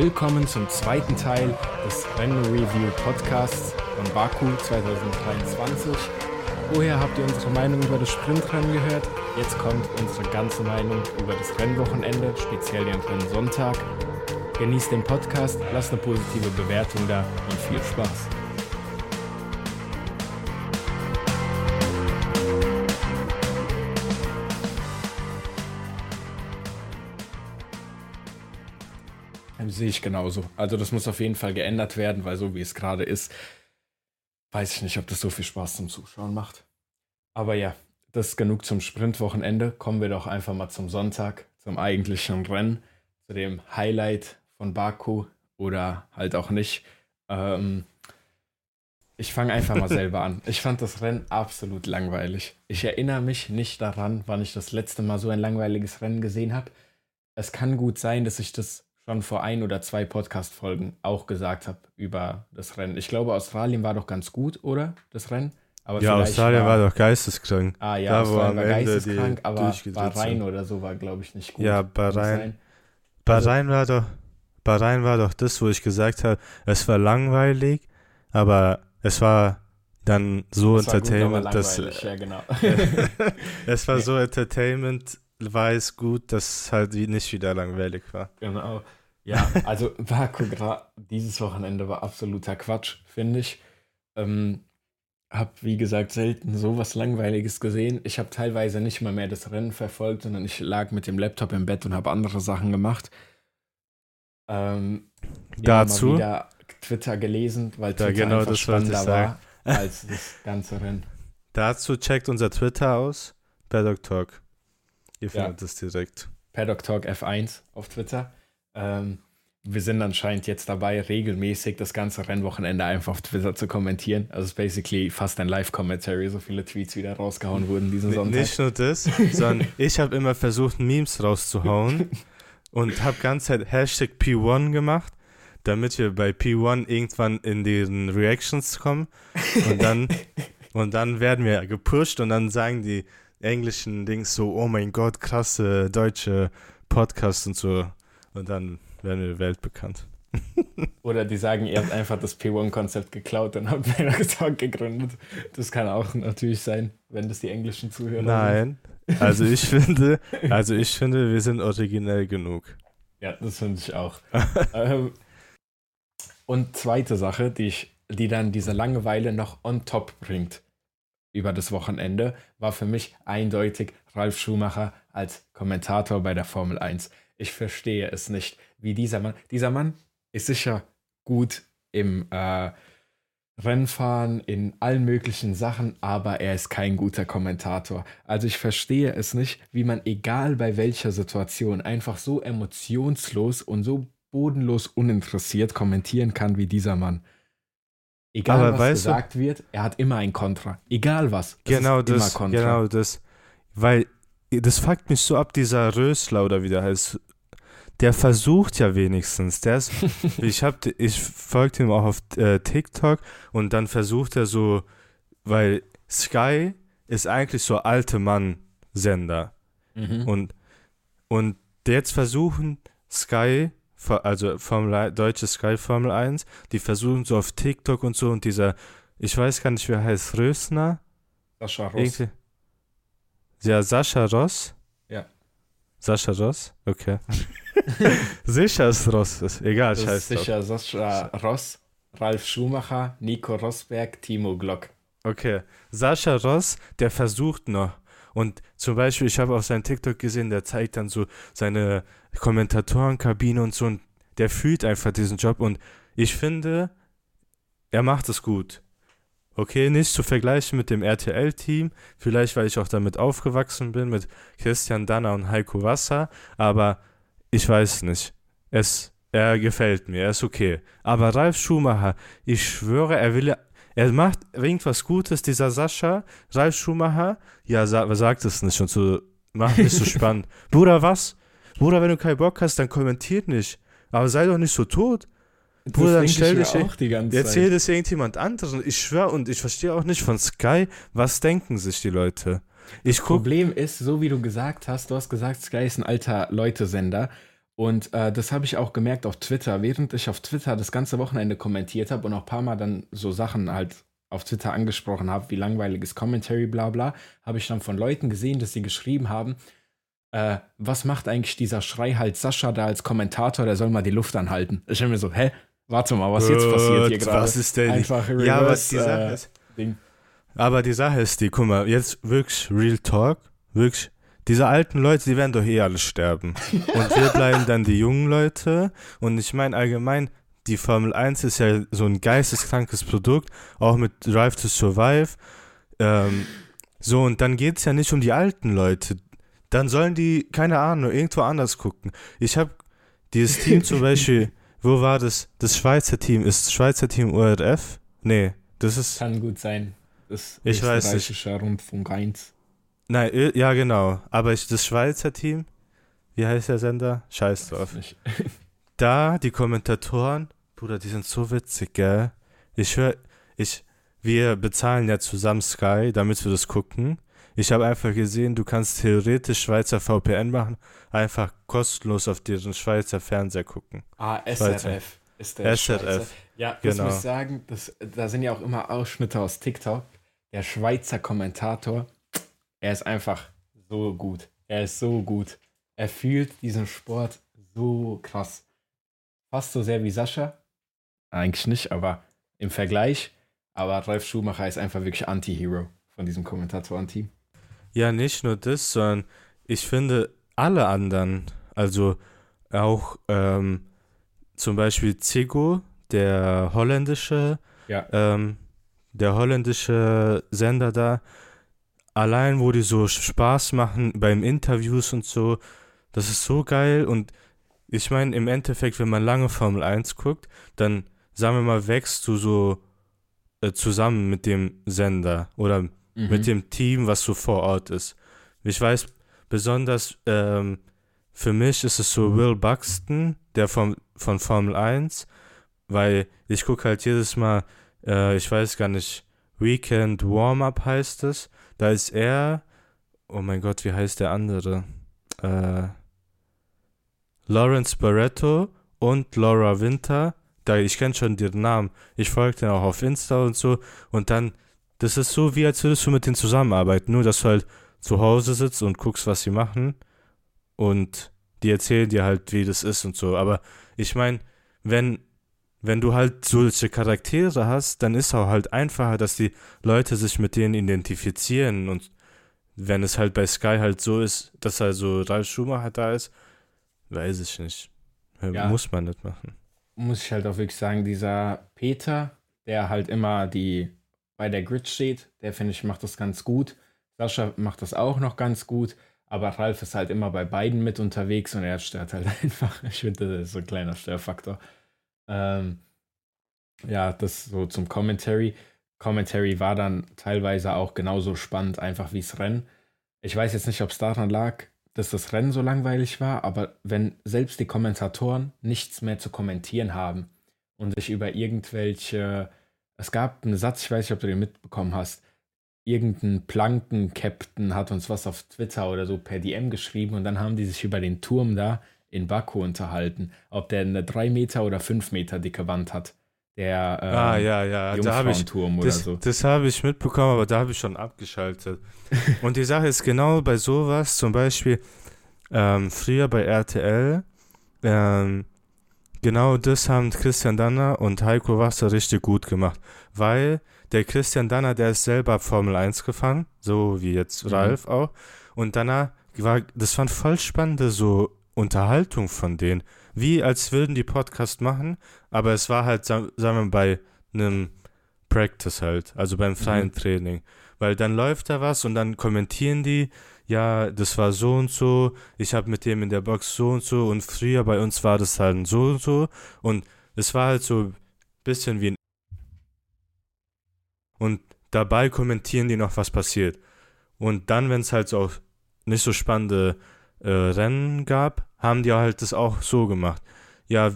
Willkommen zum zweiten Teil des Rennen Review Podcasts von Baku 2023. Vorher habt ihr unsere Meinung über das Sprintrennen gehört. Jetzt kommt unsere ganze Meinung über das Rennwochenende, speziell den Rennsonntag. Genießt den Podcast, lasst eine positive Bewertung da und viel Spaß. Sehe ich genauso. Also das muss auf jeden Fall geändert werden, weil so wie es gerade ist, weiß ich nicht, ob das so viel Spaß zum Zuschauen macht. Aber ja, das ist genug zum Sprintwochenende. Kommen wir doch einfach mal zum Sonntag, zum eigentlichen Rennen, zu dem Highlight von Baku oder halt auch nicht. Ähm, ich fange einfach mal selber an. Ich fand das Rennen absolut langweilig. Ich erinnere mich nicht daran, wann ich das letzte Mal so ein langweiliges Rennen gesehen habe. Es kann gut sein, dass ich das schon vor ein oder zwei Podcast-Folgen auch gesagt habe über das Rennen. Ich glaube, Australien war doch ganz gut, oder? Das Rennen? Aber ja, Australien war, war, doch geisteskrank. Ah ja, da Australien war geisteskrank, aber Bahrain oder so war, glaube ich, nicht gut. Ja, Bahrain. Bahrain war doch, Bahrain war doch das, wo ich gesagt habe, es war langweilig, aber es war dann so es Entertainment, gut, dass ja, genau. es war so Entertainment, war es gut, dass es halt nicht wieder langweilig war. Genau. Ja, also Baku dieses Wochenende war absoluter Quatsch, finde ich. Ähm, hab, wie gesagt, selten so was Langweiliges gesehen. Ich habe teilweise nicht mal mehr das Rennen verfolgt, sondern ich lag mit dem Laptop im Bett und habe andere Sachen gemacht. Ähm, Dazu? wieder Twitter gelesen, weil Twitter da genau einfach das spannender war als das ganze Rennen. Dazu checkt unser Twitter aus, Paddock Talk. Ihr findet es ja. direkt. Paddock Talk F1 auf Twitter. Ähm, wir sind anscheinend jetzt dabei, regelmäßig das ganze Rennwochenende einfach auf Twitter zu kommentieren. Also es ist basically fast ein Live-Commentary, so viele Tweets wieder rausgehauen wurden diesen Sonntag. Nicht nur das, sondern ich habe immer versucht, Memes rauszuhauen und habe ganz Zeit Hashtag P1 gemacht, damit wir bei P1 irgendwann in den Reactions kommen und dann, und dann werden wir gepusht und dann sagen die englischen Dings so, oh mein Gott, krasse deutsche Podcasts und so. Und dann werden wir weltbekannt. Oder die sagen, ihr habt einfach das P1-Konzept geklaut und habt Talk gegründet. Das kann auch natürlich sein, wenn das die englischen Zuhörer Nein, sind. also ich finde, also ich finde, wir sind originell genug. Ja, das finde ich auch. ähm, und zweite Sache, die ich, die dann diese Langeweile noch on top bringt über das Wochenende, war für mich eindeutig Ralf Schumacher als Kommentator bei der Formel 1. Ich verstehe es nicht, wie dieser Mann, dieser Mann ist sicher gut im äh, Rennfahren, in allen möglichen Sachen, aber er ist kein guter Kommentator. Also ich verstehe es nicht, wie man egal bei welcher Situation einfach so emotionslos und so bodenlos uninteressiert kommentieren kann wie dieser Mann. Egal aber was gesagt du, wird, er hat immer ein Kontra. Egal was. genau das. Genau das. Weil das fuckt mich so ab, dieser Rösler oder wie der heißt, der versucht ja wenigstens. Der ist, ich hab, ich folgte ihm auch auf äh, TikTok und dann versucht er so, weil Sky ist eigentlich so alte Mann-Sender. Mhm. Und, und jetzt versuchen Sky, also Formel, deutsche Sky Formel 1, die versuchen so auf TikTok und so und dieser, ich weiß gar nicht, wer heißt, Rösner? Sascha Ross. Irgendwie, ja, Sascha Ross. Ja. Sascha Ross? Okay. sicher ist Ross, ist egal, das scheiß Sicher Sascha Ross, Ralf Schumacher, Nico Rosberg, Timo Glock. Okay, Sascha Ross, der versucht noch. Und zum Beispiel, ich habe auf seinem TikTok gesehen, der zeigt dann so seine Kommentatorenkabine und so und der fühlt einfach diesen Job und ich finde, er macht es gut. Okay, nicht zu vergleichen mit dem RTL-Team, vielleicht weil ich auch damit aufgewachsen bin, mit Christian Danner und Heiko Wasser, aber ich weiß nicht. Es, er gefällt mir, er ist okay. Aber Ralf Schumacher, ich schwöre, er will, er macht irgendwas Gutes, dieser Sascha, Ralf Schumacher, ja, sa sagt es nicht und so, macht nicht so spannend. Bruder, was? Bruder, wenn du keinen Bock hast, dann kommentiert nicht. Aber sei doch nicht so tot. Bruder, dann stell dich auch die ganze Erzähl das irgendjemand anderen. Ich schwöre und ich verstehe auch nicht von Sky, was denken sich die Leute. Ich das Problem ist, so wie du gesagt hast, du hast gesagt, Sky ist ein alter Leutesender Und äh, das habe ich auch gemerkt auf Twitter, während ich auf Twitter das ganze Wochenende kommentiert habe und auch ein paar Mal dann so Sachen halt auf Twitter angesprochen habe, wie langweiliges Commentary, bla bla, habe ich dann von Leuten gesehen, dass sie geschrieben haben, äh, was macht eigentlich dieser Schrei halt Sascha da als Kommentator, der soll mal die Luft anhalten. Ich bin mir so, hä? Warte mal, was jetzt passiert hier gerade? Was ist denn? Einfach reverse, ja, aber die Sache äh, ist, Ding. aber die Sache ist die, guck mal, jetzt wirklich Real Talk, wirklich, diese alten Leute, die werden doch eh alle sterben. Und wir bleiben dann die jungen Leute. Und ich meine allgemein, die Formel 1 ist ja so ein geisteskrankes Produkt, auch mit Drive to Survive. Ähm, so, und dann geht es ja nicht um die alten Leute. Dann sollen die, keine Ahnung, irgendwo anders gucken. Ich habe dieses Team zum Beispiel, wo war das? Das Schweizer Team. Ist das Schweizer Team ORF? Nee, das ist. Kann gut sein. Das Ich weiß nicht. Rundfunk 1. Nein, ja, genau. Aber ich, das Schweizer Team, wie heißt der Sender? Scheiß drauf. Da, die Kommentatoren, Bruder, die sind so witzig, gell? Ich höre, ich, wir bezahlen ja zusammen Sky, damit wir das gucken. Ich habe einfach gesehen, du kannst theoretisch Schweizer VPN machen, einfach kostenlos auf deren Schweizer Fernseher gucken. Ah, Schweizer. SRF ist der SRF, Schweizer. Ja, das genau. muss ich sagen, das, da sind ja auch immer Ausschnitte aus TikTok. Der Schweizer Kommentator, er ist einfach so gut. Er ist so gut. Er fühlt diesen Sport so krass. Fast so sehr wie Sascha. Eigentlich nicht, aber im Vergleich. Aber Ralf Schumacher ist einfach wirklich Anti-Hero von diesem Kommentatoren-Team. Ja, nicht nur das, sondern ich finde alle anderen, also auch ähm, zum Beispiel Zigo, der holländische, Ja. ähm, der holländische Sender da, allein wo die so Spaß machen beim Interviews und so, das ist so geil und ich meine, im Endeffekt, wenn man lange Formel 1 guckt, dann, sagen wir mal, wächst du so äh, zusammen mit dem Sender oder Mhm. mit dem Team, was so vor Ort ist. Ich weiß besonders, ähm, für mich ist es so Will Buxton, der vom, von Formel 1, weil ich gucke halt jedes Mal, äh, ich weiß gar nicht, Weekend Warm-Up heißt es. Da ist er, oh mein Gott, wie heißt der andere? Äh, Lawrence Barretto und Laura Winter. Da, ich kenne schon den Namen. Ich folge den auch auf Insta und so. Und dann das ist so, wie als würdest du mit denen zusammenarbeiten, nur dass du halt zu Hause sitzt und guckst, was sie machen und die erzählen dir halt, wie das ist und so. Aber ich meine, wenn, wenn du halt solche Charaktere hast, dann ist auch halt einfacher, dass die Leute sich mit denen identifizieren und wenn es halt bei Sky halt so ist, dass also Ralf Schumacher da ist, weiß ich nicht. Ja. Muss man nicht machen. muss ich halt auch wirklich sagen, dieser Peter, der halt immer die bei der Grid steht, der finde ich macht das ganz gut. Sascha macht das auch noch ganz gut, aber Ralf ist halt immer bei beiden mit unterwegs und er stört halt einfach. Ich finde, das ist so ein kleiner Störfaktor. Ähm, ja, das so zum Commentary. Commentary war dann teilweise auch genauso spannend, einfach wie das Rennen. Ich weiß jetzt nicht, ob es daran lag, dass das Rennen so langweilig war, aber wenn selbst die Kommentatoren nichts mehr zu kommentieren haben und sich über irgendwelche, es gab einen Satz, ich weiß nicht, ob du den mitbekommen hast, irgendein Planken-Captain hat uns was auf Twitter oder so per DM geschrieben und dann haben die sich über den Turm da in Baku unterhalten, ob der eine 3 Meter oder 5 Meter dicke Wand hat. Der ähm, ah, ja, ja, da ich, Jungfrauenturm oder Das, so. das habe ich mitbekommen, aber da habe ich schon abgeschaltet. Und die Sache ist genau bei sowas, zum Beispiel ähm, früher bei RTL, ähm, genau das haben Christian Danner und Heiko Wasser richtig gut gemacht, weil der Christian Danner, der ist selber Formel 1 gefahren, so wie jetzt Mhm. Ralf auch, und Danner war, das waren voll spannende so Unterhaltung von denen, wie als würden die Podcast machen, aber es war halt, sa- sagen wir mal, bei einem Practice halt, also beim freien Mhm. Training. Weil dann läuft da was und dann kommentieren die, ja, das war so und so, ich habe mit dem in der Box so und so. Und früher bei uns war das halt so und so. Und es war halt so ein bisschen wie ein und dabei kommentieren die noch, was passiert. Und dann, wenn es halt so auch nicht so spannende äh, Rennen gab, haben die halt das auch so gemacht. Ja,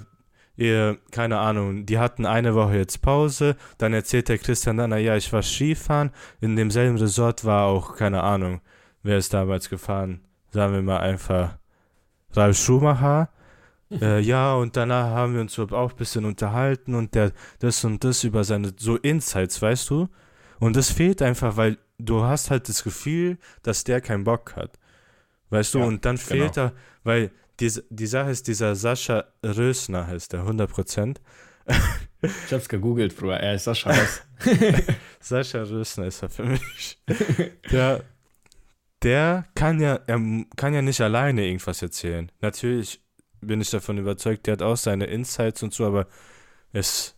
ihr, keine Ahnung, die hatten eine Woche jetzt Pause, dann erzählt der Christian dann, ja, ich war Skifahren, in demselben Resort war auch, keine Ahnung, wer ist damals gefahren, sagen wir mal einfach Ralf Schumacher äh, ja, und danach haben wir uns auch ein bisschen unterhalten und der das und das über seine so Insights, weißt du? Und das fehlt einfach, weil du hast halt das Gefühl, dass der keinen Bock hat. Weißt du, Ja, und dann fehlt genau. da, weil die, die Sache ist, dieser Sascha Rösner heißt der, 100%. Ich hab's gegoogelt, Bruder. Er ist Sascha Ross. Sascha Rösner ist er für mich. Der, der kann ja, er kann ja nicht alleine irgendwas erzählen. Natürlich bin ich davon überzeugt, der hat auch seine Insights und so, aber es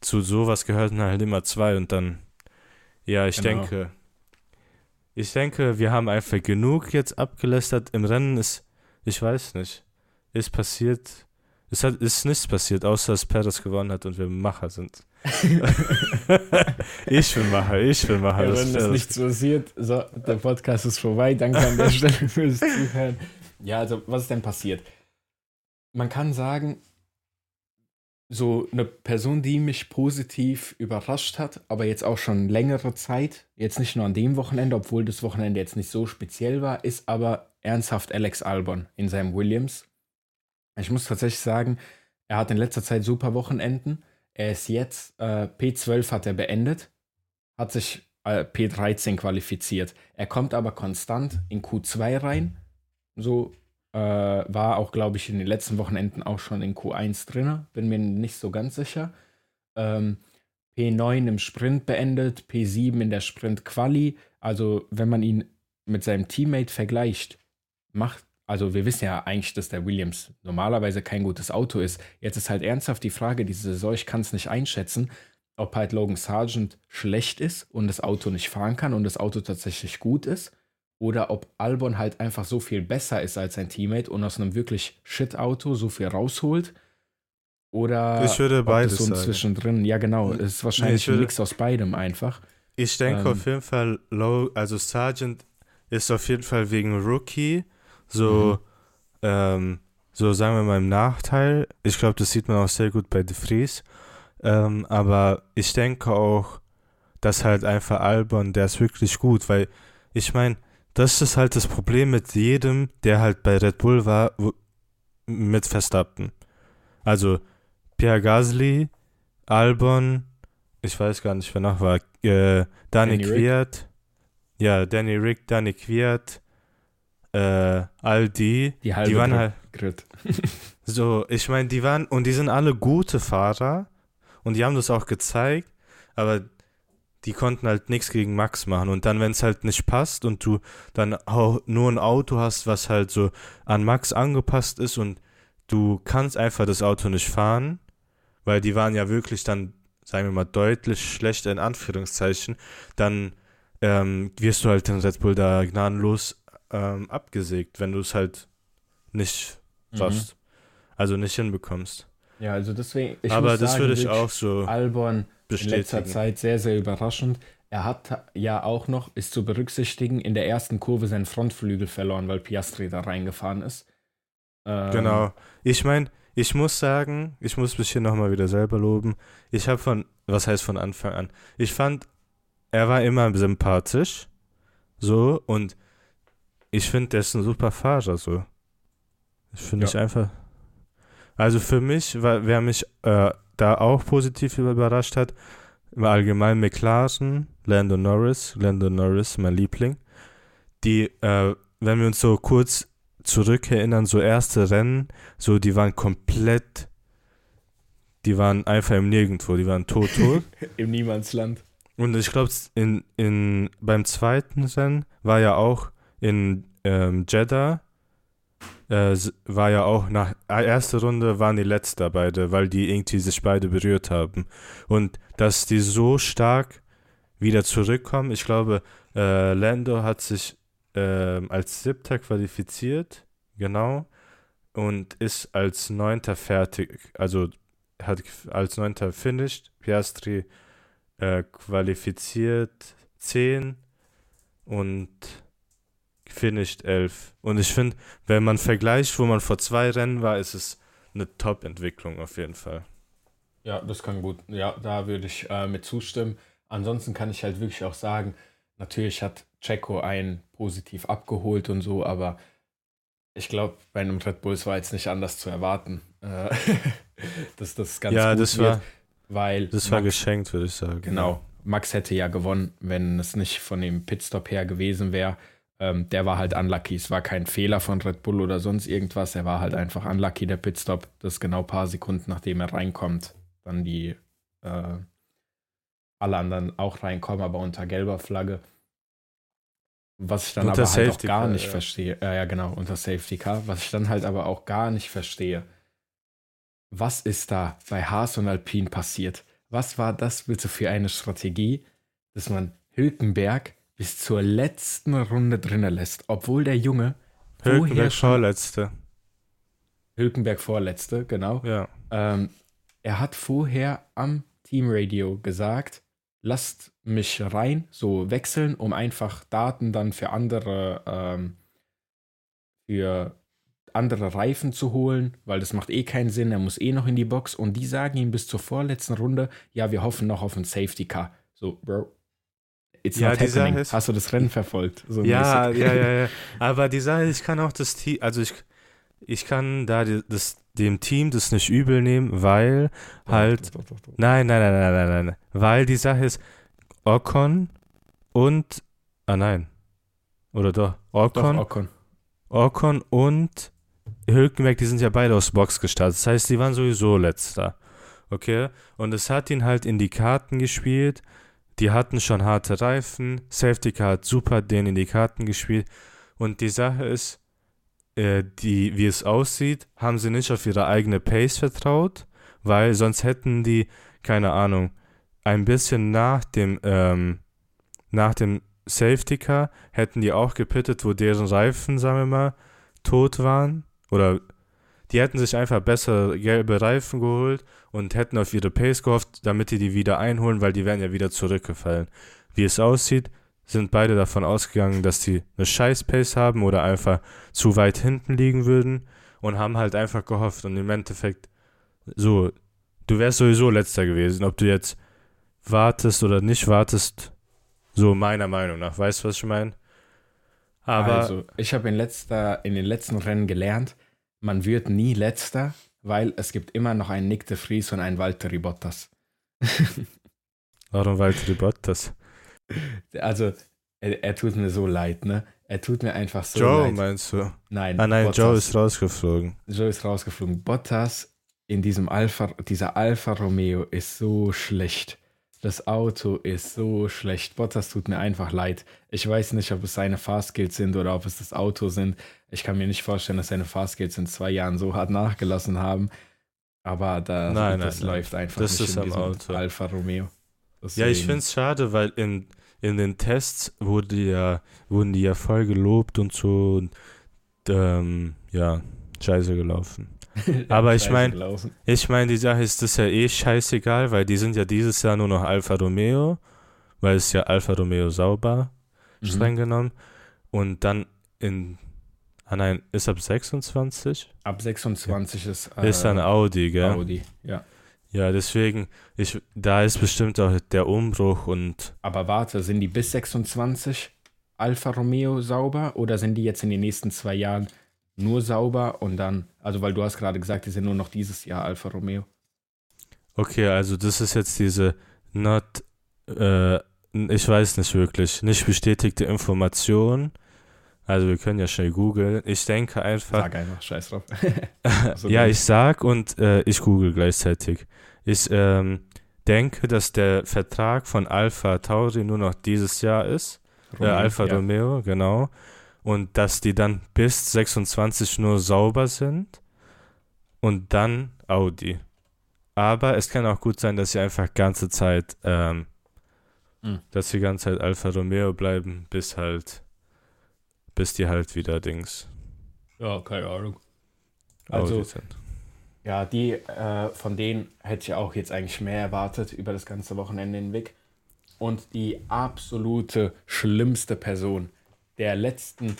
zu sowas gehören halt immer zwei und dann, ja, ich Genau. denke, ich denke, wir haben einfach genug jetzt abgelästert. Im Rennen ist, ich weiß nicht, ist passiert, es hat, ist nichts passiert, außer dass Perez gewonnen hat und wir Macher sind. ich bin Macher, ich bin Macher. Ja, das wenn das Perez- nichts passiert, so, der Podcast ist vorbei. Danke an der Stelle fürs Zuhören. Ja, also, was ist denn passiert? Man kann sagen, so eine Person, die mich positiv überrascht hat, aber jetzt auch schon längere Zeit, jetzt nicht nur an dem Wochenende, obwohl das Wochenende jetzt nicht so speziell war, ist aber ernsthaft Alex Albon in seinem Williams. Ich muss tatsächlich sagen, er hat in letzter Zeit super Wochenenden. Er ist jetzt, äh, P12 hat er beendet, hat sich äh, P13 qualifiziert. Er kommt aber konstant in Q2 rein. So äh, war auch, glaube ich, in den letzten Wochenenden auch schon in Q1 drin. Bin mir nicht so ganz sicher. Ähm, P9 im Sprint beendet, P7 in der Sprint-Quali. Also, wenn man ihn mit seinem Teammate vergleicht, macht, also wir wissen ja eigentlich, dass der Williams normalerweise kein gutes Auto ist. Jetzt ist halt ernsthaft die Frage, diese Saison, ich kann es nicht einschätzen, ob halt Logan Sargent schlecht ist und das Auto nicht fahren kann und das Auto tatsächlich gut ist. Oder ob Albon halt einfach so viel besser ist als sein Teammate und aus einem wirklich Shit-Auto so viel rausholt. Oder Ich würde beides so ein sagen. zwischendrin, ja genau, es ist wahrscheinlich ich würde- ein Mix aus beidem einfach. Ich denke Ähm, auf jeden Fall, Low, also Sargent ist auf jeden Fall wegen Rookie so, ähm, so sagen wir mal im Nachteil. Ich glaube, das sieht man auch sehr gut bei De Vries. Ähm, aber ich denke auch, dass halt einfach Albon, der ist wirklich gut, weil ich meine, das ist halt das Problem mit jedem, der halt bei Red Bull war, wo, mit Verstappen. Also Pierre Gasly, Albon, ich weiß gar nicht, wer noch war, äh, Danny, Danny. Kvyat, ja, Danny Rick, Danny Kvyat, äh, all die, Die die waren halt, Grid. so, ich meine, die waren, und die sind alle gute Fahrer und die haben das auch gezeigt, aber die konnten halt nichts gegen Max machen. Und dann, wenn es halt nicht passt und du dann auch nur ein Auto hast, was halt so an Max angepasst ist und du kannst einfach das Auto nicht fahren, weil die waren ja wirklich dann, sagen wir mal, deutlich schlechter in Anführungszeichen, dann ähm, wirst du halt den Red Bull da gnadenlos ähm, abgesägt, wenn du es halt nicht Mhm. schaffst. Also nicht hinbekommst. Ja, also deswegen. ich Aber das sagen, würde ich auch so Albon in letzter bestätigen. Zeit sehr, sehr überraschend. Er hat ja auch noch, ist zu berücksichtigen, in der ersten Kurve seinen Frontflügel verloren, weil Piastri da reingefahren ist. Ähm, Genau. Ich meine, ich muss sagen, ich muss mich hier nochmal wieder selber loben. Ich habe von, was heißt von Anfang an? Ich fand, er war immer sympathisch. So, und ich finde, der ist ein super Fahrer, so. Ich finde Ja. ich einfach. Also für mich, war, wer mich äh, da auch positiv überrascht hat, war allgemein McLaren, Lando Norris. Lando Norris, mein Liebling. Die, äh, wenn wir uns so kurz zurückerinnern, so erste Rennen, so die waren komplett, die waren einfach im Nirgendwo, die waren tot, tot. Im Niemandsland. Und ich glaube, in, in, beim zweiten Rennen war ja auch in ähm, Jeddah, äh, war ja auch nach äh, erste Runde waren die letzte beide, weil die irgendwie sich beide berührt haben. Und dass die so stark wieder zurückkommen, ich glaube, äh, Lando hat sich ähm, als siebter qualifiziert, genau, und ist als neunter fertig, also hat als neunter finished, Piastri äh, qualifiziert 10 und finished 11. Und ich finde, wenn man vergleicht, wo man vor zwei Rennen war, ist es eine Top-Entwicklung auf jeden Fall. Ja, das kann gut. Ja, da würde ich äh, mit zustimmen. Ansonsten kann ich halt wirklich auch sagen, natürlich hat Checo einen positiv abgeholt und so, aber ich glaube, bei einem Red Bulls war jetzt nicht anders zu erwarten, äh, dass das ganz ja, gut das wird, war, weil das war Max, geschenkt, würde ich sagen. genau, Max hätte ja gewonnen, wenn es nicht von dem Pitstop her gewesen wäre. Ähm, der war halt unlucky. Es war kein Fehler von Red Bull oder sonst irgendwas. Er war halt einfach unlucky, der Pitstop. Das ist genau ein paar Sekunden, nachdem er reinkommt, dann die äh, alle anderen auch reinkommen, aber unter gelber Flagge. Was ich dann Unter aber halt auch gar Car, nicht ja. verstehe. Äh, ja, genau, unter Safety Car. Was ich dann halt aber auch gar nicht verstehe. Was ist da bei Haas und Alpine passiert? Was war das bitte für eine Strategie, dass man Hülkenberg bis zur letzten Runde drinnen lässt, obwohl der Junge Hülkenberg Vorletzte. Hülkenberg vorletzte, genau. Ja. Ähm, er hat vorher am Teamradio gesagt, lasst mich rein, so wechseln, um einfach Daten dann für andere, ähm, für andere Reifen zu holen, weil das macht eh keinen Sinn, er muss eh noch in die Box und die sagen ihm bis zur vorletzten Runde, ja, wir hoffen noch auf ein Safety Car. So, Bro, it's Ja, not happening. ist- Hast du das Rennen verfolgt? So Ja, mäßig. ja, ja, ja. Aber die Sache, ich kann auch das Team, also ich, ich kann da das, dem Team das nicht übel nehmen, weil halt, Doch, doch, doch, nein, nein, nein, nein, nein, nein, weil die Sache ist, Ocon und, ah nein, oder doch, Doch, Ocon, Ocon. Ocon und Hülkenberg, die sind ja beide aus Box gestartet. Das heißt, die waren sowieso letzter. Okay? Und es hat ihn halt in die Karten gespielt. Die hatten schon harte Reifen. Safety Car hat super denen in die Karten gespielt. Und die Sache ist, äh, die, wie es aussieht, haben sie nicht auf ihre eigene Pace vertraut, weil sonst hätten die, keine Ahnung, ein bisschen nach dem, ähm, nach dem Safety Car hätten die auch gepittet, wo deren Reifen, sagen wir mal, tot waren. Oder die hätten sich einfach besser gelbe Reifen geholt und hätten auf ihre Pace gehofft, damit die die wieder einholen, weil die wären ja wieder zurückgefallen. Wie es aussieht, sind beide davon ausgegangen, dass die eine scheiß Pace haben oder einfach zu weit hinten liegen würden und haben halt einfach gehofft und im Endeffekt so, du wärst sowieso letzter gewesen, ob du jetzt wartest oder nicht wartest, so meiner Meinung nach, weißt du, was ich meine? Aber also, ich habe in, letzter, in den letzten Rennen gelernt, man wird nie letzter, weil es gibt immer noch einen Nick de Vries und einen Valtteri Bottas. warum Valtteri Bottas? Also, er, er tut mir so leid, ne? Er tut mir einfach so Joe leid. meinst du? Nein, Ah nein, Bottas. Joe ist rausgeflogen. Joe ist rausgeflogen. Bottas in diesem Alpha, dieser Alfa Romeo ist so schlecht. Das Auto ist so schlecht. Bottas tut mir einfach leid. Ich weiß nicht, ob es seine Fahrskills sind oder ob es das Auto sind. Ich kann mir nicht vorstellen, dass seine Fahrskills in zwei Jahren so hart nachgelassen haben. Aber da, Nein, das nein, nein. läuft einfach Das nicht ist in am diesem Auto. Alfa Romeo. Ja, ich Deswegen- finde es schade, weil in, in den Tests wurde ja, wurden die ja voll gelobt und so. Und, ähm, ja, scheiße gelaufen. aber ich Scheiße mein- gelaufen. Ich meine, die Sache ist das ja eh scheißegal, weil die sind ja dieses Jahr nur noch Alfa Romeo, weil es ja Alfa Romeo sauber, Mhm. streng genommen. Und dann in, ah nein, ist ab 26? Ab 26 ist, äh, ist dann Audi, gell? Audi. Ja. Ja, deswegen, ich, da ist bestimmt auch der Umbruch und Aber warte, sind die bis 26 Alfa Romeo sauber oder sind die jetzt in den nächsten zwei Jahren nur sauber und dann, also weil du hast gerade gesagt, die sind nur noch dieses Jahr Alfa Romeo. Okay, also das ist jetzt diese not, äh, ich weiß nicht wirklich, nicht bestätigte Information. Also wir können ja schnell googeln. Ich denke einfach, Sag einfach, scheiß drauf. So ja, ich sag und äh, ich google gleichzeitig. Ich ähm, denke, dass der Vertrag von Alpha Tauri nur noch dieses Jahr ist. Äh, Alfa ja. Romeo, genau. Und dass die dann bis 26 nur sauber sind und dann Audi. Aber es kann auch gut sein, dass sie einfach ganze Zeit, ähm, Mhm. dass sie ganze Zeit Alfa Romeo bleiben, bis halt, bis die halt wieder Dings Ja, keine Ahnung. Audi Also- sind. Ja, die, äh, von denen hätte ich auch jetzt eigentlich mehr erwartet über das ganze Wochenende hinweg. Und die absolute schlimmste Person der letzten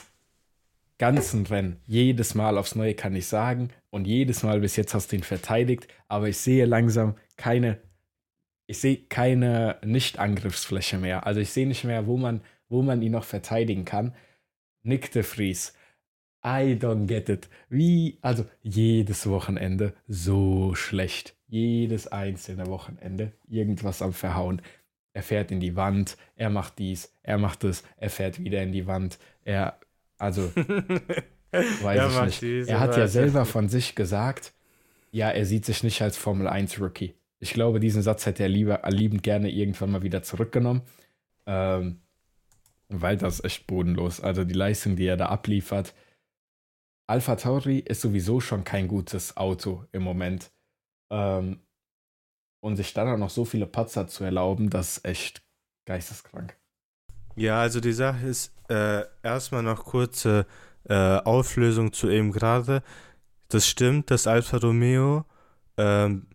ganzen Rennen, jedes Mal aufs Neue kann ich sagen, und jedes Mal bis jetzt hast du ihn verteidigt, aber ich sehe langsam keine, ich sehe keine Nicht-Angriffsfläche mehr. Also ich sehe nicht mehr, wo man, wo man ihn noch verteidigen kann. Nick de Vries. I don't get it. Wie, also jedes Wochenende so schlecht. Jedes einzelne Wochenende irgendwas am Verhauen. Er fährt in die Wand, er macht dies, er macht das, er fährt wieder in die Wand. Er, also, weiß ich nicht. diese, er hat ja selber von sich gesagt, ja, er sieht sich nicht als Formel 1 Rookie. Ich glaube, diesen Satz hätte er lieber liebend gerne irgendwann mal wieder zurückgenommen. Ähm, weil das ist echt bodenlos. Also die Leistung, die er da abliefert. Alpha Tauri ist sowieso schon kein gutes Auto im Moment. Ähm, und sich dann auch noch so viele Patzer zu erlauben, das ist echt geisteskrank. Ja, also die Sache ist, äh, erstmal noch kurze äh, Auflösung zu eben gerade. Das stimmt, dass Alfa Romeo ähm,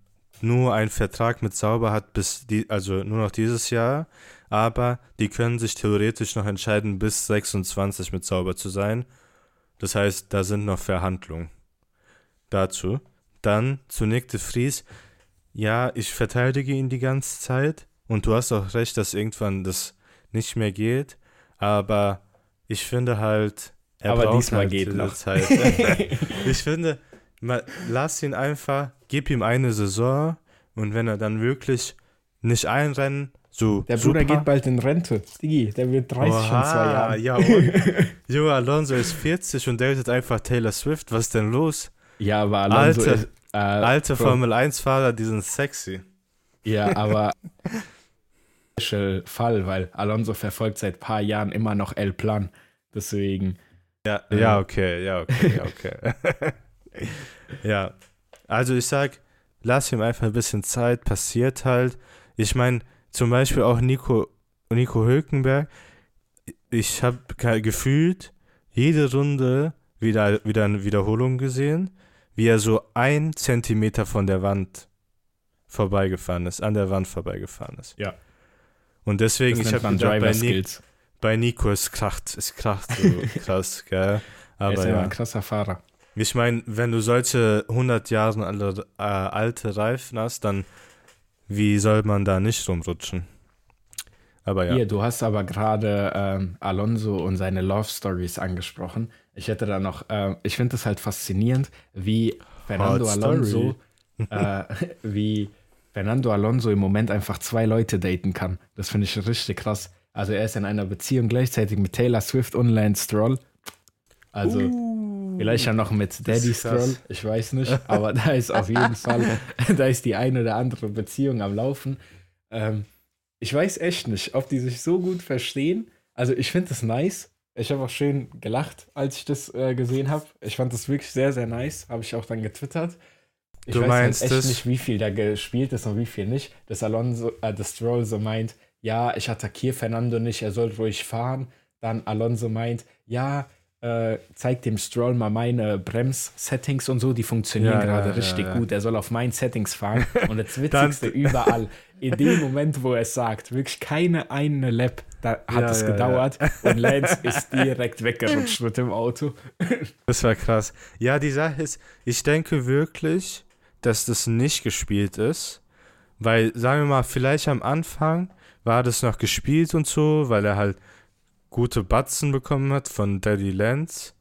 nur einen Vertrag mit Sauber hat bis die, also nur noch dieses Jahr, aber die können sich theoretisch noch entscheiden, bis 26 mit Sauber zu sein. Das heißt, da sind noch Verhandlungen dazu. Dann zu Nick de Vries. Ja, ich verteidige ihn die ganze Zeit und du hast auch recht, dass irgendwann das nicht mehr geht, aber ich finde halt, er Aber braucht diesmal halt geht noch. Zeit. ich finde, ma, lass ihn einfach, gib ihm eine Saison und wenn er dann wirklich nicht einrennen, so Der Bruder super. geht bald in Rente. Digi, der wird 30 in zwei Oha, Jahren. ja und? Junge, Alonso ist 40 und datet einfach Taylor Swift. Was ist denn los? Ja, aber Alonso Alter, ist. Äh, Alte Bro, Formel 1-Fahrer, die sind sexy. Ja, aber. Special Fall, weil Alonso verfolgt seit paar Jahren immer noch El Plan. Deswegen. Ja, Äh. ja, okay, ja, okay, ja, okay. ja, also ich sag, lass ihm einfach ein bisschen Zeit, passiert halt. Ich meine, zum Beispiel auch Nico, Nico Hülkenberg, ich habe gefühlt jede Runde wieder, wieder eine Wiederholung gesehen, wie er so ein Zentimeter von der Wand vorbeigefahren ist, an der Wand vorbeigefahren ist. Ja. Und deswegen, Das ich habe gedacht, bei, Ni bei Nico, es kracht, es kracht so krass, gell? Er ist Aber ja ja. ein krasser Fahrer. Ich meine, wenn du solche 100 Jahre äh, alte Reifen hast, dann wie soll man da nicht rumrutschen? Aber ja. Hier, du hast aber gerade ähm, Alonso und seine Love Stories angesprochen. Ich hätte da noch, ähm, ich finde es halt faszinierend, wie Fernando Hot Alonso, äh, wie Fernando Alonso im Moment einfach zwei Leute daten kann. Das finde ich richtig krass. Also er ist in einer Beziehung gleichzeitig mit Taylor Swift und Lance Stroll. Also vielleicht ja noch mit Uh, das Daddy. Stroll, ich weiß nicht, aber da ist auf jeden Fall, da ist die eine oder andere Beziehung am Laufen. Ähm, ich weiß echt nicht, ob die sich so gut verstehen. Also ich finde das nice. Ich habe auch schön gelacht, als ich das äh, gesehen habe. Ich fand das wirklich sehr, sehr nice. Habe ich auch dann getwittert. Ich Du weiß meinst halt echt das- nicht, wie viel da gespielt ist und wie viel nicht. Dass Alonso, äh, dass Stroll so meint, ja, ich attackiere Fernando nicht, er soll ruhig fahren. Dann Alonso meint, ja, äh, zeig dem Stroll mal meine Brems-Settings und so, die funktionieren Ja, gerade ja, richtig ja. gut. Er soll auf meinen Settings fahren. Und das Dann- Witzigste überall, in dem Moment, wo er es sagt, wirklich keine eine Lap, da hat Ja, es ja, ja. gedauert und Lance ist direkt weggerutscht mit dem Auto. Das war krass. Ja, die Sache ist, ich denke wirklich, dass das nicht gespielt ist. Weil, sagen wir mal, vielleicht am Anfang war das noch gespielt und so, weil er halt gute Batzen bekommen hat von Daddy Lance.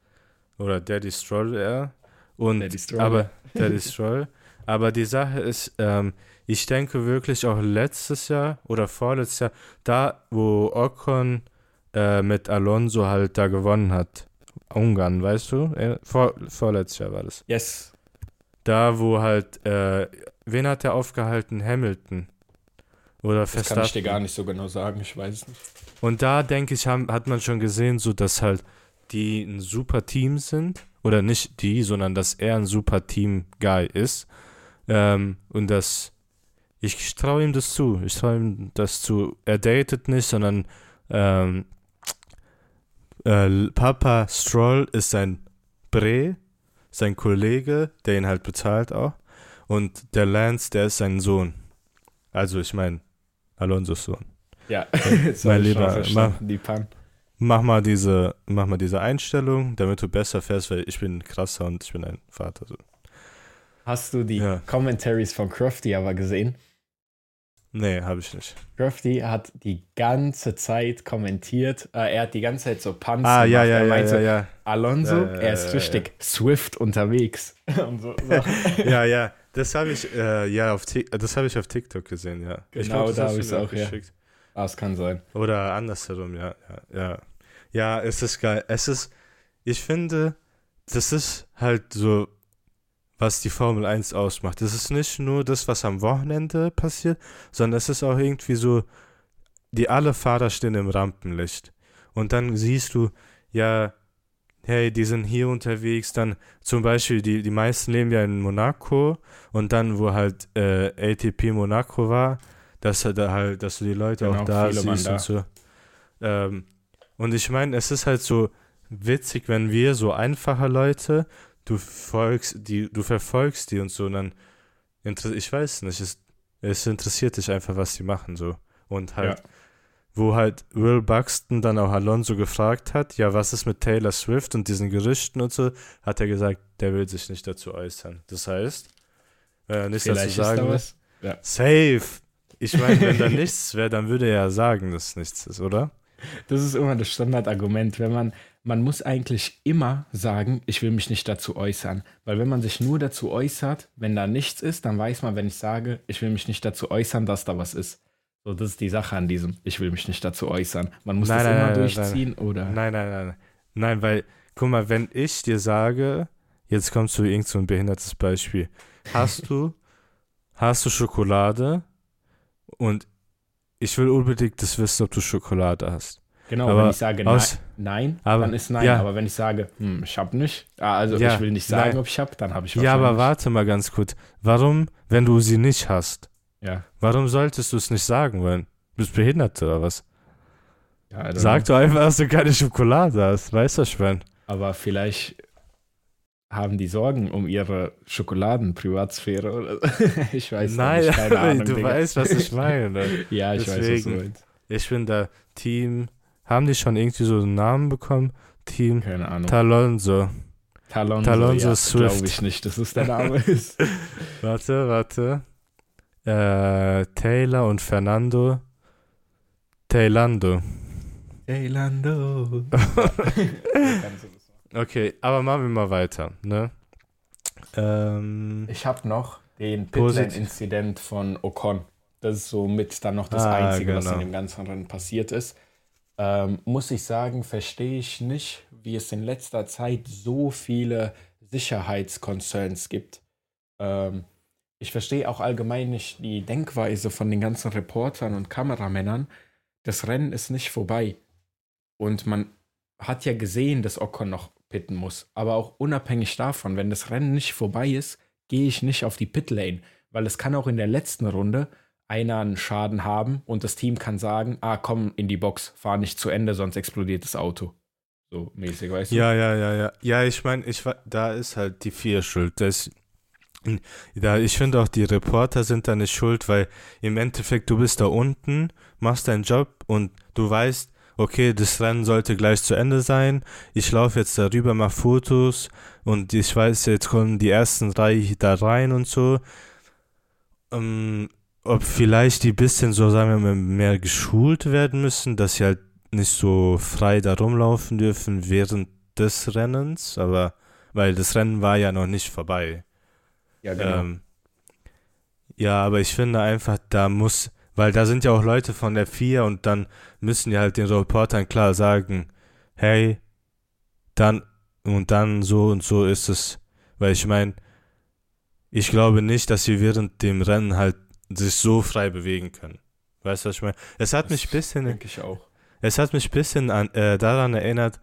Oder Daddy Stroll eher. Und, Daddy Stroll. aber, Daddy Stroll. Aber die Sache ist, ähm, ich denke wirklich auch letztes Jahr oder vorletztes Jahr, da wo Ocon äh, mit Alonso halt da gewonnen hat. Ungarn, weißt du? Äh, Vor, vorletztes Jahr war das. Yes. Da, wo halt, äh, wen hat er aufgehalten? Hamilton. Oder Das kann ich dir Verstappen. gar nicht so genau sagen, ich weiß nicht. Und da, denke ich, haben, hat man schon gesehen, so dass halt die ein super Team sind. Oder nicht die, sondern dass er ein super Team-Guy ist. Ähm, und dass ich traue ihm das zu. Ich traue ihm das zu. Er datet nicht, sondern ähm, äh, Papa Stroll ist sein Bre, sein Kollege, der ihn halt bezahlt auch. Und der Lance, der ist sein Sohn. Also ich meine, Alonsos Sohn. Ja, mein Lieber, verstanden, die Pan. Mach mal diese, mach mal diese Einstellung, damit du besser fährst, weil ich bin krasser und ich bin ein Vater. So. Hast du die Ja. Commentaries von Crofty aber gesehen? Nee, habe ich nicht. Crafty hat die ganze Zeit kommentiert. Äh, er hat die ganze Zeit so Punts Ah, ja, gemacht. ja, er ja, meinte, ja, ja. Alonso, Ja, er ist richtig Swift unterwegs. So, ja, ja, das habe ich, äh, ja, auf das habe ich auf TikTok gesehen, ja. ich Genau, das da hast hab du ich's mir auch, geschickt. Ah, es kann sein. Oder andersherum, ja, ja, ja. Ja, es ist geil. Es ist, ich finde, das ist halt so, was die Formel 1 ausmacht. Es ist nicht nur das, was am Wochenende passiert, sondern es ist auch irgendwie so, die alle Fahrer stehen im Rampenlicht. Und dann siehst du, ja, hey, die sind hier unterwegs, dann zum Beispiel, die, die meisten leben ja in Monaco und dann, wo halt äh, ATP Monaco war, dass da halt, dass du die Leute Genau, auch da siehst da. und so. Ähm, und ich meine, es ist halt so witzig, wenn wir so einfache Leute, du folgst, die, du verfolgst die und so, und dann ich weiß nicht, es, es interessiert dich einfach, was die machen, so. Und halt, wo halt Will Buxton dann auch Alonso gefragt hat, ja, was ist mit Taylor Swift und diesen Gerüchten und so, hat er gesagt, der will sich nicht dazu äußern. Das heißt, er nichts dazu ist da sagen was. safe. Ich meine, wenn da nichts wäre, dann würde er ja sagen, dass nichts ist, oder? Das ist immer das Standardargument, wenn man, man muss eigentlich immer sagen, ich will mich nicht dazu äußern. Weil wenn man sich nur dazu äußert, wenn da nichts ist, dann weiß man, wenn ich sage, ich will mich nicht dazu äußern, dass da was ist. So, das ist die Sache an diesem, ich will mich nicht dazu äußern. Man muss Nein, das nein, immer nein, durchziehen oder. Nein, nein, nein. Nein, weil, guck mal, wenn ich dir sage, jetzt kommst du irgend so ein behindertes Beispiel. Hast du, hast du Schokolade und ich will unbedingt das wissen, ob du Schokolade hast. Genau, Aber wenn ich sage nein, nein aber- dann ist nein. ja. Aber wenn ich sage, hm, ich habe nicht, ah, also Ja, ich will nicht sagen, nein. ob ich habe, dann habe ich Ja, aber warte mal ganz kurz. Warum, wenn du sie nicht hast, Ja, warum solltest du es nicht sagen wollen? Du bist behindert oder was? ja Sag doch einfach, dass du keine Schokolade hast. Weißt du, meine? Aber vielleicht haben die Sorgen um ihre Schokoladen-Privatsphäre oder so. Ich weiß Nein, nicht, keine Ahnung. du Digga. weißt, was ich meine. Ja, ich weiß, was du Deswegen. meinst. Ich bin da Team. Haben die schon irgendwie so einen Namen bekommen? Team Keine Ahnung. Talonso. Talonso, Talonso ja, Swift. glaube ich nicht, dass es der Name ist. Warte, warte. Äh, Taylor und Fernando. Taylando. Taylando. Okay, aber machen wir mal weiter, ne? Ähm, Ich habe noch den Pitlane-Inzident von Ocon. Das ist so mit dann noch das Ah, Einzige, was genau. in dem ganzen Rennen passiert ist. Ähm, muss ich sagen, verstehe ich nicht, wie es in letzter Zeit so viele Sicherheitsconcerns gibt. Ähm, ich verstehe auch allgemein nicht die Denkweise von den ganzen Reportern und Kameramännern. Das Rennen ist nicht vorbei. Und man hat ja gesehen, dass Ocon noch pitten muss. Aber auch unabhängig davon, wenn das Rennen nicht vorbei ist, gehe ich nicht auf die Pitlane. Weil es kann auch in der letzten Runde einer einen Schaden haben und das Team kann sagen, ah, komm in die Box, fahr nicht zu Ende, sonst explodiert das Auto. So mäßig, weißt du? ja, ja, ja, ja. Ja, ich meine, ich, da ist halt die vier schuld. Das, da, ich finde auch, die Reporter sind da nicht schuld, weil im Endeffekt, du bist da unten, machst deinen Job und du weißt, okay, das Rennen sollte gleich zu Ende sein. Ich laufe jetzt darüber, mache Fotos und ich weiß, jetzt kommen die ersten drei da rein und so. Ähm, ob vielleicht die bisschen so, sagen wir mal, mehr geschult werden müssen, dass sie halt nicht so frei da rumlaufen dürfen während des Rennens, aber weil das Rennen war ja noch nicht vorbei. Ja, genau. Ähm, ja, aber ich finde einfach, da muss, weil da sind ja auch Leute von der FIA und dann müssen die halt den Reportern klar sagen, hey, dann und dann so und so ist es. Weil ich meine, ich glaube nicht, dass sie während dem Rennen halt sich so frei bewegen können. Weißt du, was ich meine? Es hat mich ein bisschen denke ich auch. es hat mich ein bisschen an, äh, daran erinnert,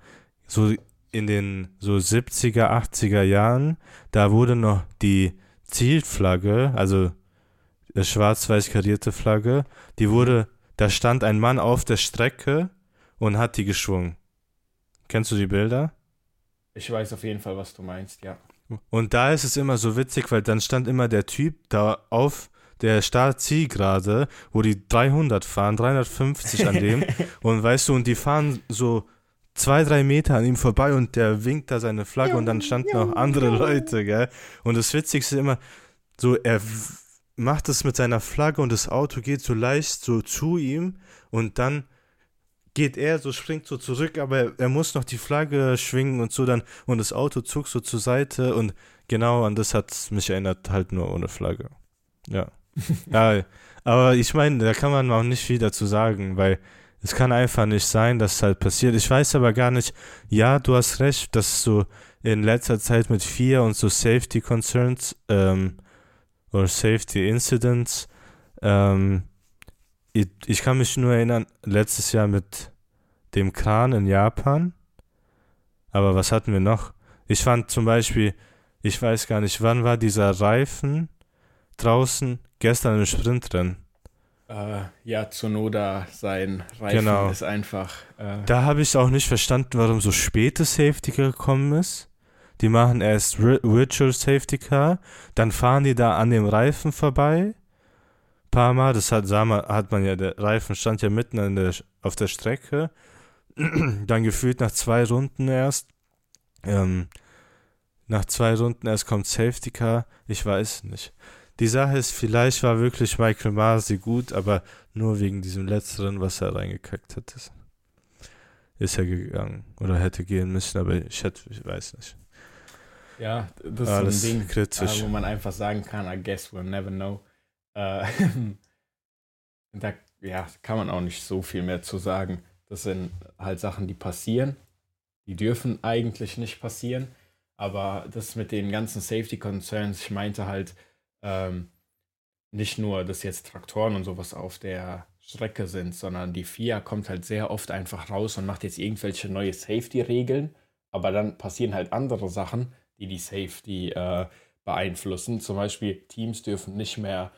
so in den so 70er, 80er Jahren, da wurde noch die Zielflagge, also schwarz-weiß karierte Flagge, die wurde, da stand ein Mann auf der Strecke und hat die geschwungen. Kennst du die Bilder? Ich weiß auf jeden Fall, was du meinst, ja. Und da ist es immer so witzig, weil dann stand immer der Typ da auf der Startzielgerade, wo die 300 fahren, 350 an dem. und weißt du, und die fahren so zwei, drei Meter an ihm vorbei und der winkt da seine Flagge und dann standen auch andere Leute, gell? Und das Witzigste ist immer, so er, macht es mit seiner Flagge und das Auto geht so leicht so zu ihm und dann geht er so, springt so zurück, aber er, muss noch die Flagge schwingen und so dann und das Auto zuckt so zur Seite und genau an das hat mich erinnert, halt nur ohne Flagge. Ja. Ja aber ich meine, da kann man auch nicht viel dazu sagen, weil es kann einfach nicht sein, dass es halt passiert. Ich weiß aber gar nicht, ja, du hast recht, dass so in letzter Zeit mit vier und so Safety Concerns ähm, oder Safety Incidents, ähm, ich, ich kann mich nur erinnern, letztes Jahr mit dem Kran in Japan. Aber was hatten wir noch? Ich fand zum Beispiel, ich weiß gar nicht, wann war dieser Reifen draußen? Gestern im Sprintrennen. Äh, ja, Zunoda, sein Reifen genau. ist einfach. Äh da habe ich auch nicht verstanden, warum so späte Safety gekommen ist. Die machen erst Virtual Safety Car, dann fahren die da an dem Reifen vorbei. Paar Mal, das hat, man, hat man ja, der Reifen stand ja mitten der, auf der Strecke. dann gefühlt nach zwei Runden erst. Ähm, nach zwei Runden erst kommt Safety Car. Ich weiß nicht. Die Sache ist, vielleicht war wirklich Michael Masi gut, aber nur wegen diesem letzteren, was er reingekackt hat. Ist, ist er gegangen oder hätte gehen müssen, aber ich, hätte, ich weiß nicht. Ja, das ist Alles ein Ding, kritisch. Äh, wo man einfach sagen kann, I guess we'll never know. Äh, da ja, kann man auch nicht so viel mehr zu sagen. Das sind halt Sachen, die passieren. Die dürfen eigentlich nicht passieren. Aber das mit den ganzen Safety Concerns, ich meinte halt, ähm, nicht nur, dass jetzt Traktoren und sowas auf der Strecke sind, sondern die FIA kommt halt sehr oft einfach raus und macht jetzt irgendwelche neue Safety-Regeln, aber dann passieren halt andere Sachen, die die Safety äh, beeinflussen. Zum Beispiel Teams dürfen nicht mehr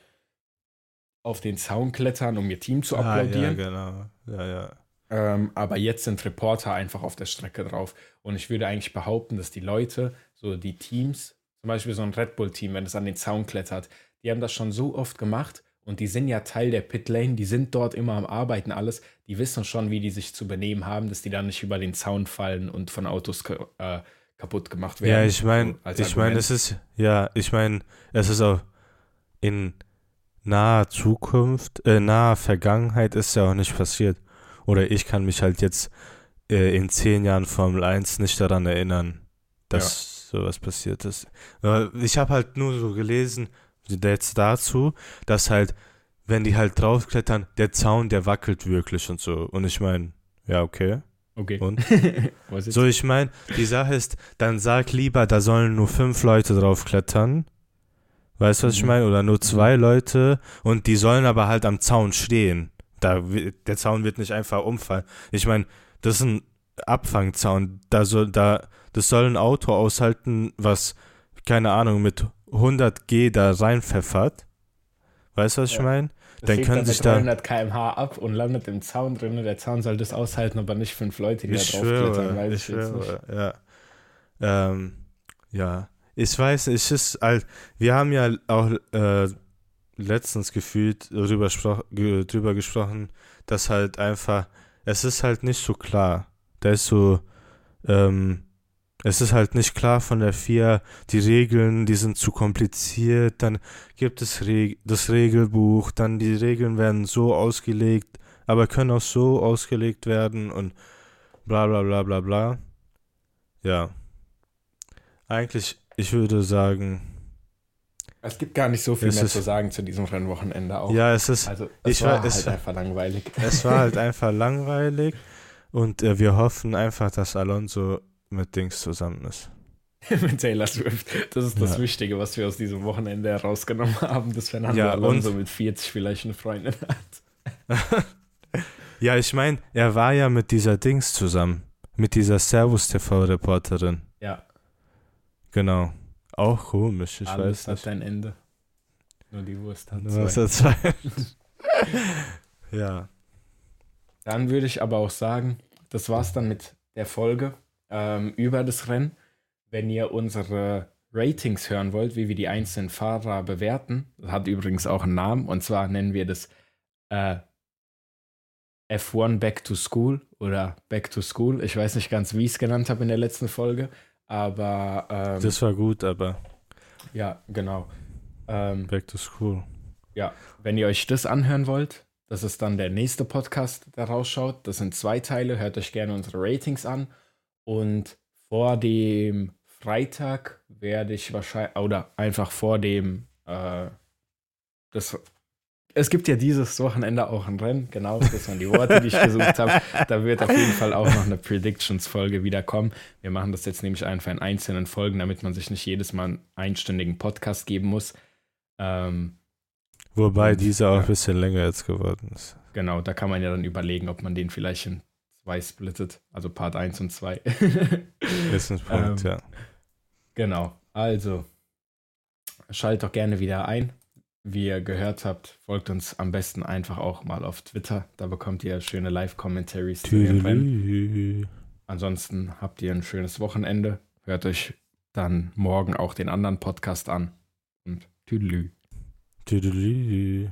auf den Zaun klettern, um ihr Team zu applaudieren. Ah, ja, genau. Ja, ja. Ähm, aber jetzt sind Reporter einfach auf der Strecke drauf. Und ich würde eigentlich behaupten, dass die Leute, so die Teams, zum Beispiel so ein Red Bull-Team, wenn es an den Zaun klettert, die haben das schon so oft gemacht und die sind ja Teil der Pitlane, die sind dort immer am Arbeiten, alles. Die wissen schon, wie die sich zu benehmen haben, dass die da nicht über den Zaun fallen und von Autos äh, kaputt gemacht werden. Ja, ich meine, so ich meine, es ist, ja, ich meine, es ist auch in naher Zukunft, äh, naher Vergangenheit ist ja auch nicht passiert. Oder ich kann mich halt jetzt äh, in zehn Jahren Formel 1 nicht daran erinnern, dass sowas passiert ist. Ich habe halt nur so gelesen, jetzt dazu, dass halt, wenn die halt draufklettern, der Zaun, der wackelt wirklich und so. Und ich meine, ja, okay. Okay. Und? so, ich meine, die Sache ist, dann sag lieber, da sollen nur fünf Leute draufklettern. Weißt du, was mhm. ich meine? Oder nur zwei mhm. Leute und die sollen aber halt am Zaun stehen. Da, der Zaun wird nicht einfach umfallen. Ich meine, das ist ein Abfangzaun. Da soll, da, das soll ein Auto aushalten, was, keine Ahnung, mit 100 G da reinpfeffert. Weißt du, was ja. ich meine? Dann können sich da 300 km/h ab und landet im Zaun drin der Zaun soll das aushalten, aber nicht fünf Leute, die ich da draufklettern, weiß ich, ich jetzt nicht. Ja. Ähm, ja. Ich weiß, es ist halt, wir haben ja auch äh, letztens gefühlt drüber, drüber gesprochen, dass halt einfach, es ist halt nicht so klar. Da ist so, ähm, es ist halt nicht klar von der FIA, die Regeln, die sind zu kompliziert, dann gibt es Reg das Regelbuch, dann die Regeln werden so ausgelegt, aber können auch so ausgelegt werden und bla bla bla bla bla. Ja. Eigentlich, ich würde sagen. Es gibt gar nicht so viel mehr ist, zu sagen zu diesem Rennwochenende auch. Ja, es ist. Also, es war, war halt es, einfach langweilig. Es war halt einfach langweilig und äh, wir hoffen einfach, dass Alonso mit Dings zusammen ist. mit Taylor Swift. Das ist das ja. Wichtige, was wir aus diesem Wochenende herausgenommen haben, dass Fernando ja, Alonso mit 40 vielleicht eine Freundin hat. ja, ich meine, er war ja mit dieser Dings zusammen. Mit dieser Servus-TV-Reporterin. Ja. Genau. Auch komisch, ich Alles weiß nicht. hat ein Ende. Nur die Wurst hat Nur zwei. zwei. ja. Dann würde ich aber auch sagen, das war's dann mit der Folge ähm, über das Rennen. Wenn ihr unsere Ratings hören wollt, wie wir die einzelnen Fahrer bewerten, das hat übrigens auch einen Namen, und zwar nennen wir das äh, F1 Back to School oder Back to School. Ich weiß nicht ganz, wie ich es genannt habe in der letzten Folge, aber. Ähm, das war gut, aber. Ja, genau. Ähm, Back to School. Ja, wenn ihr euch das anhören wollt, das ist dann der nächste Podcast, der rausschaut. Das sind zwei Teile. Hört euch gerne unsere Ratings an. Und vor dem Freitag werde ich wahrscheinlich, oder einfach vor dem, äh, das, es gibt ja dieses Wochenende auch ein Rennen, genau, das waren die Worte, die ich gesucht habe. Da wird auf jeden Fall auch noch eine Predictions-Folge wieder kommen. Wir machen das jetzt nämlich einfach in einzelnen Folgen, damit man sich nicht jedes Mal einen einstündigen Podcast geben muss. Ähm, Wobei dieser auch ja. ein bisschen länger jetzt geworden ist. genau, da kann man ja dann überlegen, ob man den vielleicht in zwei splittet, also Part 1 und 2. Ist ein Punkt, Ähm, ja. Genau, also schaltet doch gerne wieder ein. Wie ihr gehört habt, folgt uns am besten einfach auch mal auf Twitter. Da bekommt ihr schöne Live-Commentaries. Ansonsten habt ihr ein schönes Wochenende. Hört euch dann morgen auch den anderen Podcast an. Und Tüdelü. Tüdelü.